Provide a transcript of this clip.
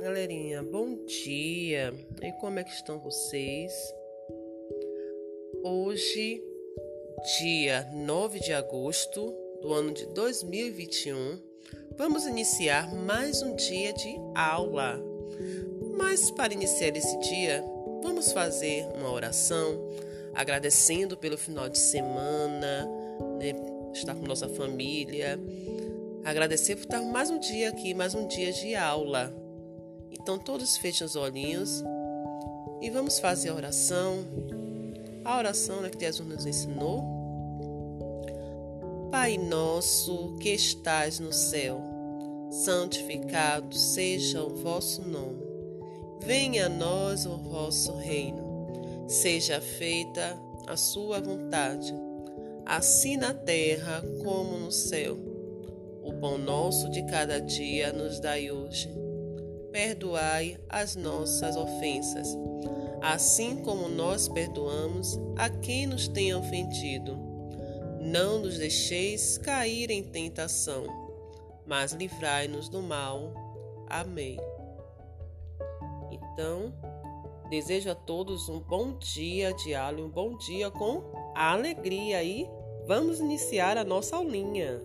galerinha, bom dia! E como é que estão vocês? Hoje, dia 9 de agosto do ano de 2021, vamos iniciar mais um dia de aula. Mas para iniciar esse dia, vamos fazer uma oração, agradecendo pelo final de semana, né, estar com nossa família, agradecer por estar mais um dia aqui, mais um dia de aula. Então, todos fechem os olhinhos e vamos fazer a oração. A oração né, que Jesus nos ensinou. Pai nosso que estás no céu, santificado seja o vosso nome. Venha a nós o vosso reino. Seja feita a sua vontade, assim na terra como no céu. O pão nosso de cada dia nos dai hoje. Perdoai as nossas ofensas, assim como nós perdoamos a quem nos tem ofendido. Não nos deixeis cair em tentação, mas livrai-nos do mal. Amém. Então, desejo a todos um bom dia de aula, um bom dia com alegria e vamos iniciar a nossa aulinha.